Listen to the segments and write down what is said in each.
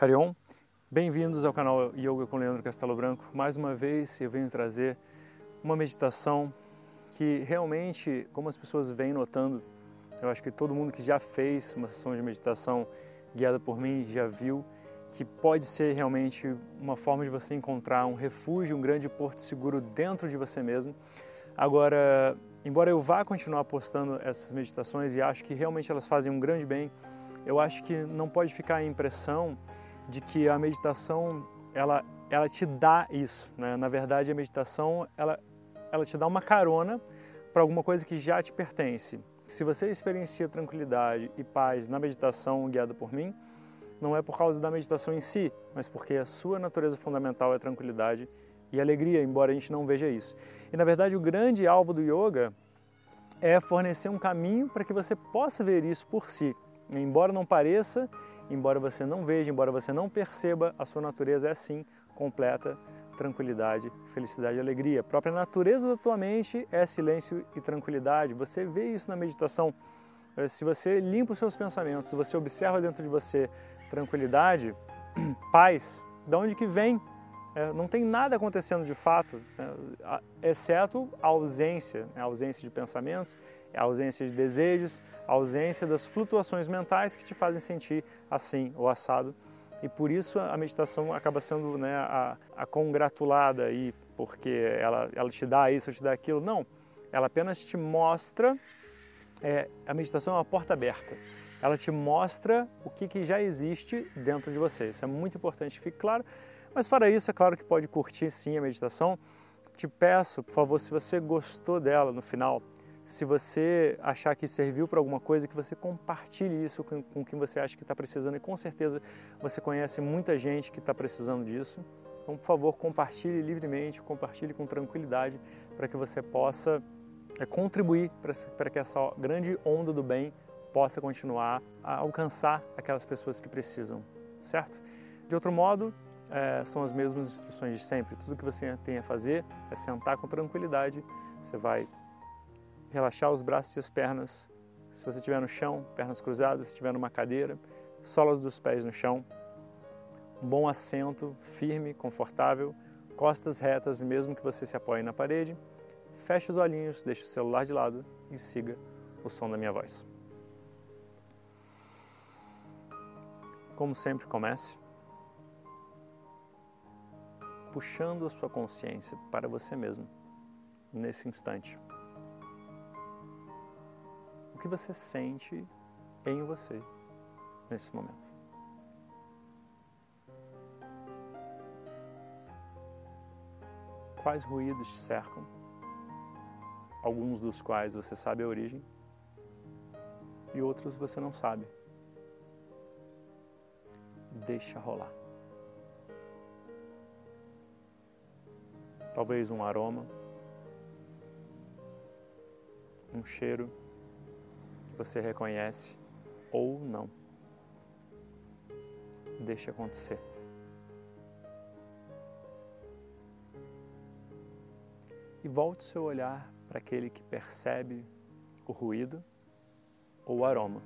Harion, bem-vindos ao canal Yoga com Leandro Castelo Branco. Mais uma vez eu venho trazer uma meditação que realmente, como as pessoas vêm notando, eu acho que todo mundo que já fez uma sessão de meditação guiada por mim já viu que pode ser realmente uma forma de você encontrar um refúgio, um grande porto seguro dentro de você mesmo. Agora, embora eu vá continuar postando essas meditações e acho que realmente elas fazem um grande bem, eu acho que não pode ficar a impressão de que a meditação ela, ela te dá isso. Né? Na verdade, a meditação ela, ela te dá uma carona para alguma coisa que já te pertence. Se você experiencia tranquilidade e paz na meditação guiada por mim, não é por causa da meditação em si, mas porque a sua natureza fundamental é tranquilidade e alegria, embora a gente não veja isso. E na verdade, o grande alvo do yoga é fornecer um caminho para que você possa ver isso por si. Embora não pareça, embora você não veja, embora você não perceba, a sua natureza é sim completa tranquilidade, felicidade e alegria. A própria natureza da tua mente é silêncio e tranquilidade. Você vê isso na meditação. Eh, se você limpa os seus pensamentos, se você observa dentro de você tranquilidade, paz, de onde que vem? É, não tem nada acontecendo de fato, né? exceto a ausência, né? a ausência de pensamentos, a ausência de desejos, a ausência das flutuações mentais que te fazem sentir assim ou assado. E por isso a meditação acaba sendo né, a, a congratulada aí, porque ela, ela te dá isso, te dá aquilo. Não, ela apenas te mostra, é, a meditação é uma porta aberta. Ela te mostra o que, que já existe dentro de você. Isso é muito importante, fique claro. Mas fora isso, é claro que pode curtir sim a meditação. Te peço, por favor, se você gostou dela no final, se você achar que serviu para alguma coisa, que você compartilhe isso com, com quem você acha que está precisando e com certeza você conhece muita gente que está precisando disso. Então, por favor, compartilhe livremente, compartilhe com tranquilidade para que você possa é, contribuir para que essa grande onda do bem possa continuar a alcançar aquelas pessoas que precisam, certo? De outro modo, é, são as mesmas instruções de sempre. Tudo que você tem a fazer é sentar com tranquilidade. Você vai relaxar os braços e as pernas. Se você estiver no chão, pernas cruzadas, se estiver numa cadeira, solas dos pés no chão. Um bom assento, firme, confortável, costas retas, mesmo que você se apoie na parede. Feche os olhinhos, deixe o celular de lado e siga o som da minha voz. Como sempre, comece puxando a sua consciência para você mesmo nesse instante o que você sente em você nesse momento. Quais ruídos te cercam? Alguns dos quais você sabe a origem e outros você não sabe. Deixa rolar. Talvez um aroma, um cheiro você reconhece ou não. Deixe acontecer. E volte seu olhar para aquele que percebe o ruído ou o aroma.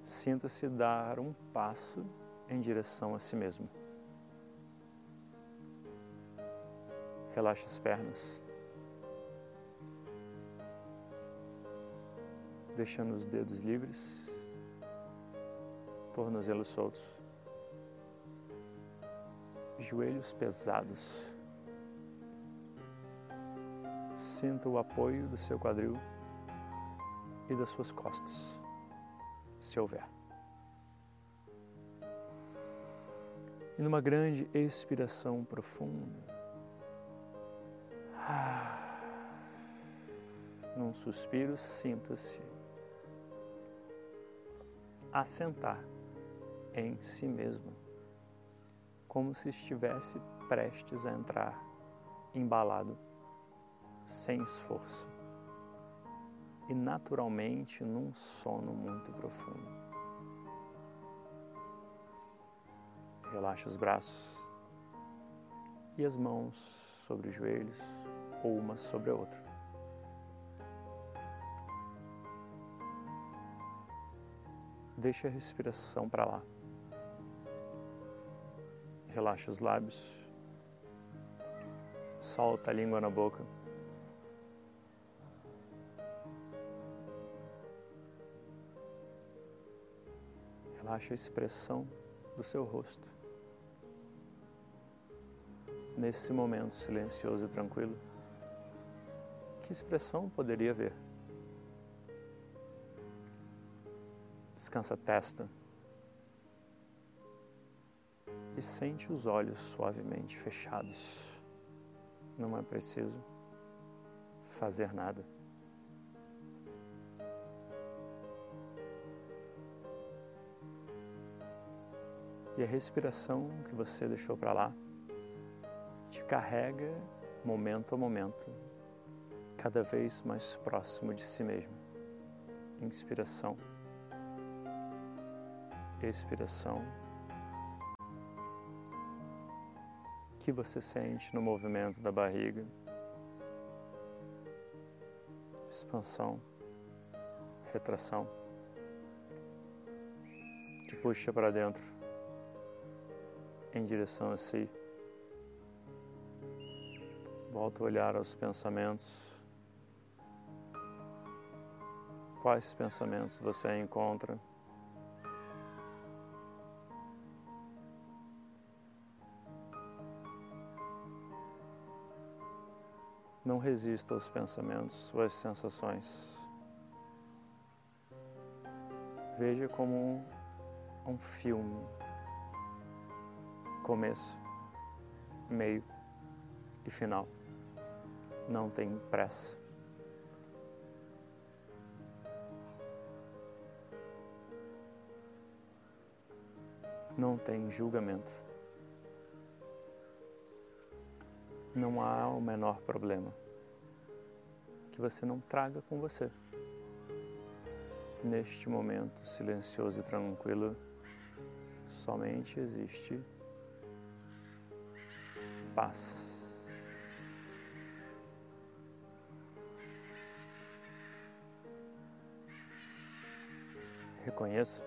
Sinta-se dar um passo em direção a si mesmo. Relaxe as pernas. Deixando os dedos livres, tornozelos soltos, joelhos pesados. Sinta o apoio do seu quadril e das suas costas, se houver. E numa grande expiração profunda, num suspiro, sinta-se assentar em si mesmo, como se estivesse prestes a entrar embalado, sem esforço e naturalmente num sono muito profundo. Relaxe os braços e as mãos sobre os joelhos ou uma sobre a outra. Deixe a respiração para lá. Relaxa os lábios. Solta a língua na boca. Relaxa a expressão do seu rosto. Nesse momento silencioso e tranquilo, que expressão poderia ver? Descansa a testa e sente os olhos suavemente fechados. Não é preciso fazer nada. E a respiração que você deixou para lá te carrega momento a momento, cada vez mais próximo de si mesmo. Inspiração, expiração. que você sente no movimento da barriga? Expansão, retração. Te puxa para dentro, em direção a si. Volta a olhar aos pensamentos. Quais pensamentos você encontra? Não resista aos pensamentos ou às sensações. Veja como um, um filme. Começo, meio e final. Não tem pressa. Não tem julgamento. não há o menor problema que você não traga com você. Neste momento silencioso e tranquilo, somente existe paz. Reconheça,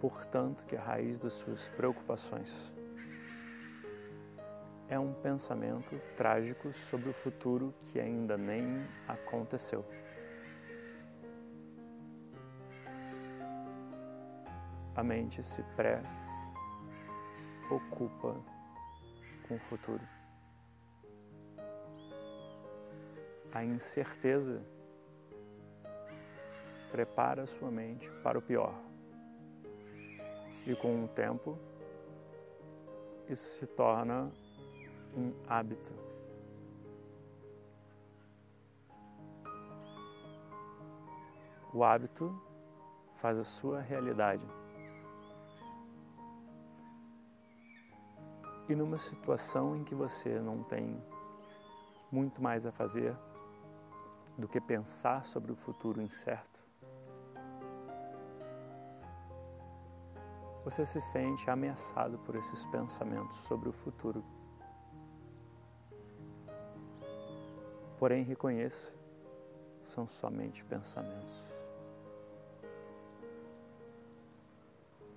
portanto, que a raiz das suas preocupações é um pensamento trágico sobre o futuro que ainda nem aconteceu. A mente se pré-ocupa com o futuro. A incerteza prepara sua mente para o pior. E com o tempo, isso se torna um hábito. O hábito faz a sua realidade. E numa situação em que você não tem muito mais a fazer do que pensar sobre o futuro incerto, você se sente ameaçado por esses pensamentos sobre o futuro Porém, reconheça, são somente pensamentos.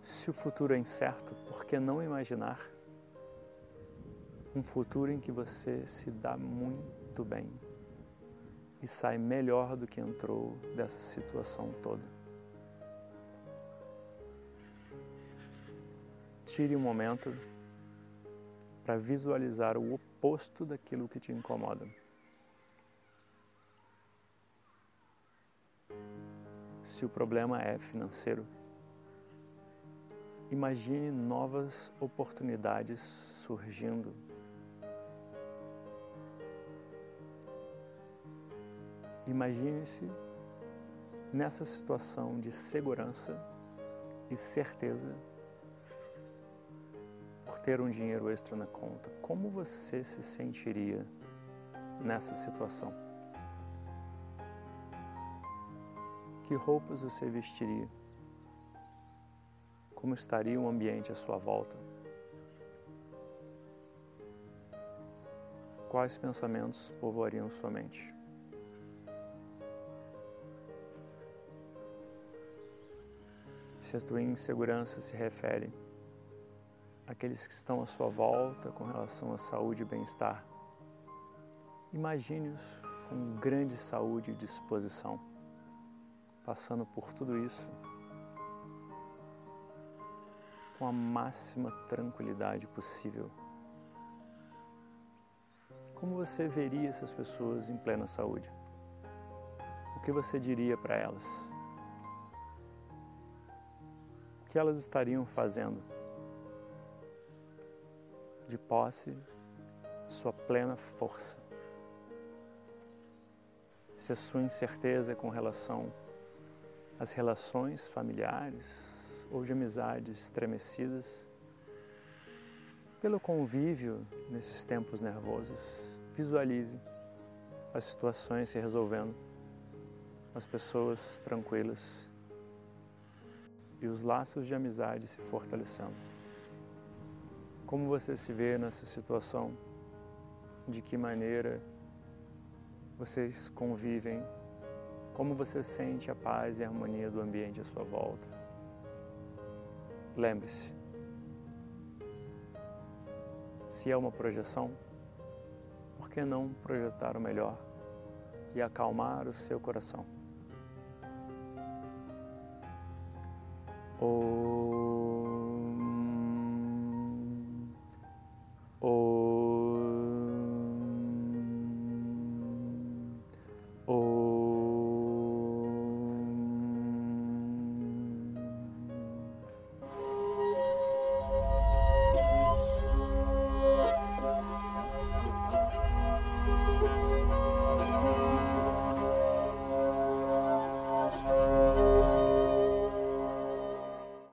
Se o futuro é incerto, por que não imaginar um futuro em que você se dá muito bem e sai melhor do que entrou dessa situação toda? Tire um momento para visualizar o oposto daquilo que te incomoda. Se o problema é financeiro. Imagine novas oportunidades surgindo. Imagine-se nessa situação de segurança e certeza por ter um dinheiro extra na conta. Como você se sentiria nessa situação? Que roupas você vestiria? Como estaria o ambiente à sua volta? Quais pensamentos povoariam sua mente? Se a tua insegurança se refere àqueles que estão à sua volta com relação à saúde e bem-estar, imagine-os com grande saúde e disposição, passando por tudo isso com a máxima tranquilidade possível. Como você veria essas pessoas em plena saúde? O que você diria para elas? O que elas estariam fazendo? De posse sua plena força. Se a sua incerteza com relação às relações familiares, ou de amizades estremecidas, pelo convívio nesses tempos nervosos, visualize as situações se resolvendo, as pessoas tranquilas e os laços de amizade se fortalecendo. Como você se vê nessa situação? De que maneira vocês convivem? Como você sente a paz e a harmonia do ambiente à sua volta? Lembre-se, se é uma projeção, por que não projetar o melhor e acalmar o seu coração? Om